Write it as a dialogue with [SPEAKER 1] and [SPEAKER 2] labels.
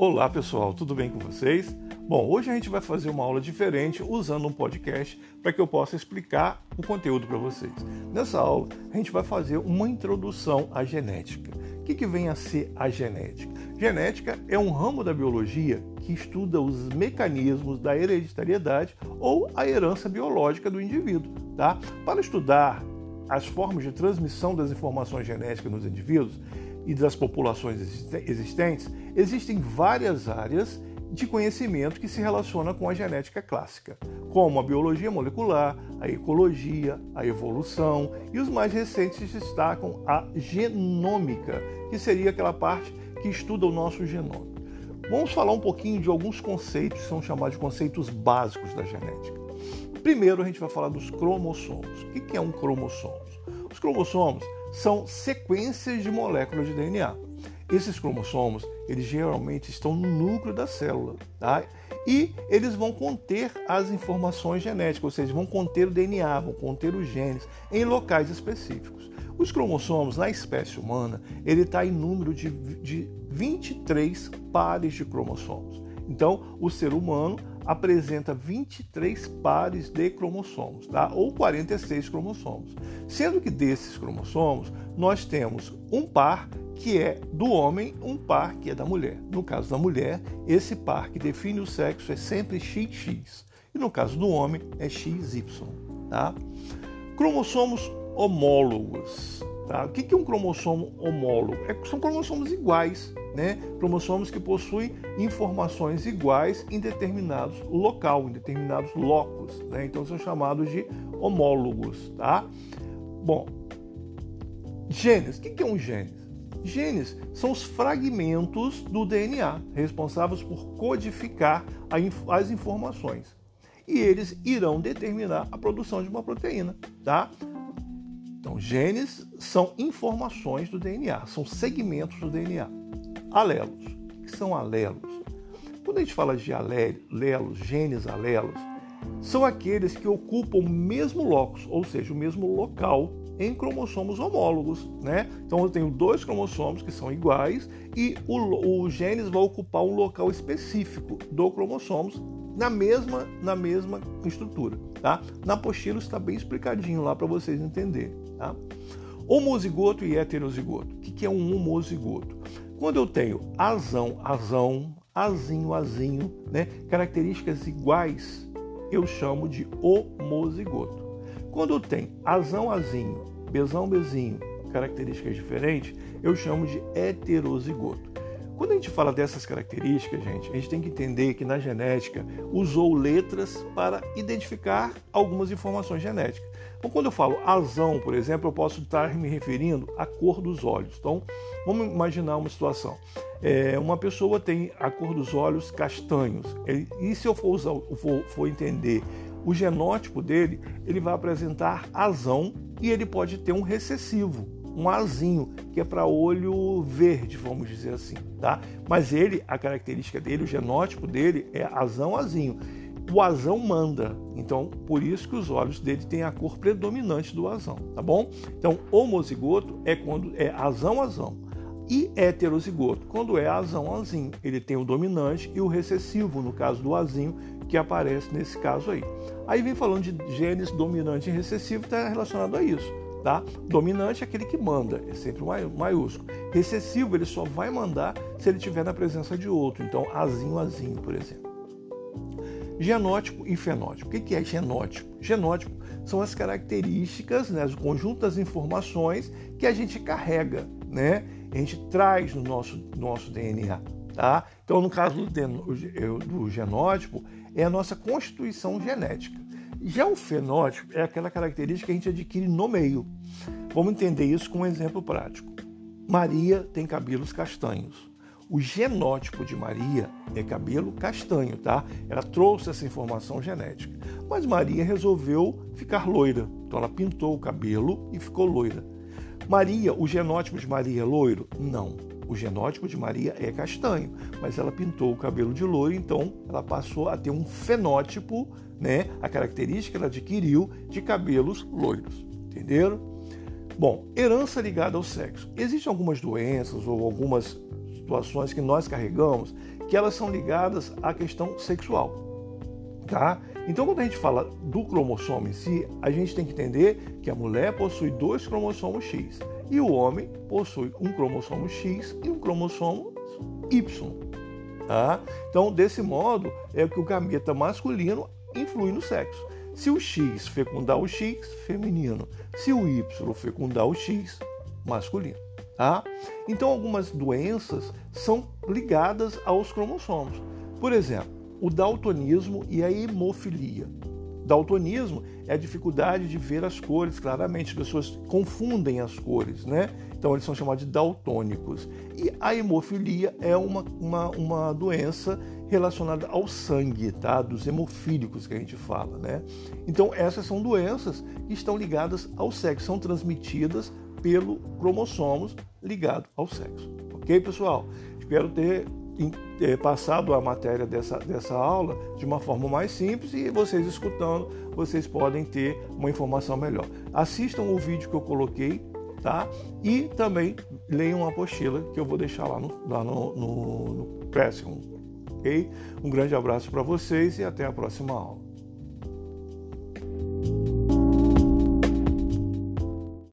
[SPEAKER 1] Olá pessoal, tudo bem com vocês? Bom, hoje a gente vai fazer uma aula diferente usando um podcast para que eu possa explicar o conteúdo para vocês. Nessa aula, a gente vai fazer uma introdução à genética. O que, que vem a ser a genética? Genética é um ramo da biologia que estuda os mecanismos da hereditariedade ou a herança biológica do indivíduo. Tá? Para estudar as formas de transmissão das informações genéticas nos indivíduos, e das populações existentes, existem várias áreas de conhecimento que se relacionam com a genética clássica, como a biologia molecular, a ecologia, a evolução e os mais recentes destacam a genômica, que seria aquela parte que estuda o nosso genoma. Vamos falar um pouquinho de alguns conceitos que são chamados de conceitos básicos da genética. Primeiro, a gente vai falar dos cromossomos. O que é um cromossomo? Os cromossomos são sequências de moléculas de DNA. Esses cromossomos, eles geralmente estão no núcleo da célula, tá? E eles vão conter as informações genéticas, ou seja, vão conter o DNA, vão conter os genes em locais específicos. Os cromossomos na espécie humana, ele está em número de, de 23 pares de cromossomos. Então, o ser humano apresenta 23 pares de cromossomos, tá? ou 46 cromossomos. Sendo que desses cromossomos, nós temos um par que é do homem, um par que é da mulher. No caso da mulher, esse par que define o sexo é sempre XX. E no caso do homem, é XY. Tá? Cromossomos homólogos. Tá? O que é um cromossomo homólogo? É, são cromossomos iguais, né? cromossomos que possuem informações iguais em determinados local, em determinados locos. Né? Então são chamados de homólogos. Tá? Bom, genes. O que é um gene? Genes são os fragmentos do DNA responsáveis por codificar as informações. E eles irão determinar a produção de uma proteína, tá? Então, genes são informações do DNA, são segmentos do DNA. Alelos. O que são alelos? Quando a gente fala de alelos, genes alelos, são aqueles que ocupam o mesmo locus, ou seja, o mesmo local em cromossomos homólogos, né? Então eu tenho dois cromossomos que são iguais e o, o genes vai ocupar um local específico do cromossomos na mesma na mesma estrutura, tá? Na apostila está bem explicadinho lá para vocês entenderem, tá? Homozigoto e heterozigoto. O que é um homozigoto? Quando eu tenho azão, azão, azinho, azinho, né? Características iguais, eu chamo de homozigoto. Quando tem azão, azinho, bezão, bezinho, características diferentes, eu chamo de heterozigoto. Quando a gente fala dessas características, gente, a gente tem que entender que na genética usou letras para identificar algumas informações genéticas. Então, quando eu falo azão, por exemplo, eu posso estar me referindo à cor dos olhos. Então, vamos imaginar uma situação. É, uma pessoa tem a cor dos olhos castanhos. E se eu for, usar, for, for entender o genótipo dele, ele vai apresentar azão e ele pode ter um recessivo, um azinho, que é para olho verde, vamos dizer assim, tá? Mas ele, a característica dele, o genótipo dele é azão azinho. O azão manda, então por isso que os olhos dele têm a cor predominante do azão, tá bom? Então homozigoto é quando é azão azão e heterozigoto, quando é azão azinho, ele tem o dominante e o recessivo, no caso do azinho, que aparece nesse caso aí. Aí vem falando de genes dominante e recessivo, está relacionado a isso. Tá? Dominante é aquele que manda, é sempre maiúsculo. Recessivo, ele só vai mandar se ele estiver na presença de outro. Então, azinho, azinho, por exemplo. Genótipo e fenótipo. O que é genótipo? Genótipo são as características, né, o conjunto das informações que a gente carrega, né? A gente traz no nosso, nosso DNA. Tá? Então, no caso do, do genótipo, é a nossa constituição genética. Já o fenótipo é aquela característica que a gente adquire no meio. Vamos entender isso com um exemplo prático. Maria tem cabelos castanhos. O genótipo de Maria é cabelo castanho, tá? Ela trouxe essa informação genética. Mas Maria resolveu ficar loira. Então ela pintou o cabelo e ficou loira. Maria, o genótipo de Maria é loiro? Não. O genótipo de Maria é castanho, mas ela pintou o cabelo de loiro, então ela passou a ter um fenótipo, né? A característica que ela adquiriu de cabelos loiros. Entenderam? Bom, herança ligada ao sexo. Existem algumas doenças ou algumas situações que nós carregamos que elas são ligadas à questão sexual, tá? Então, quando a gente fala do cromossomo em si, a gente tem que entender que a mulher possui dois cromossomos X e o homem possui um cromossomo X e um cromossomo Y. Tá? Então, desse modo, é que o gameta masculino influi no sexo. Se o X fecundar o X, feminino. Se o Y fecundar o X, masculino. Tá? Então, algumas doenças são ligadas aos cromossomos. Por exemplo, o daltonismo e a hemofilia. Daltonismo é a dificuldade de ver as cores claramente, as pessoas confundem as cores, né? Então eles são chamados de daltônicos. E a hemofilia é uma, uma, uma doença relacionada ao sangue, tá? Dos hemofílicos que a gente fala, né? Então essas são doenças que estão ligadas ao sexo, são transmitidas pelo cromossomos ligado ao sexo. Ok, pessoal? Espero ter passado a matéria dessa, dessa aula de uma forma mais simples e vocês escutando, vocês podem ter uma informação melhor. Assistam o vídeo que eu coloquei, tá? E também leiam a apostila que eu vou deixar lá no, lá no, no, no Pressing, ok? Um grande abraço para vocês e até a próxima aula.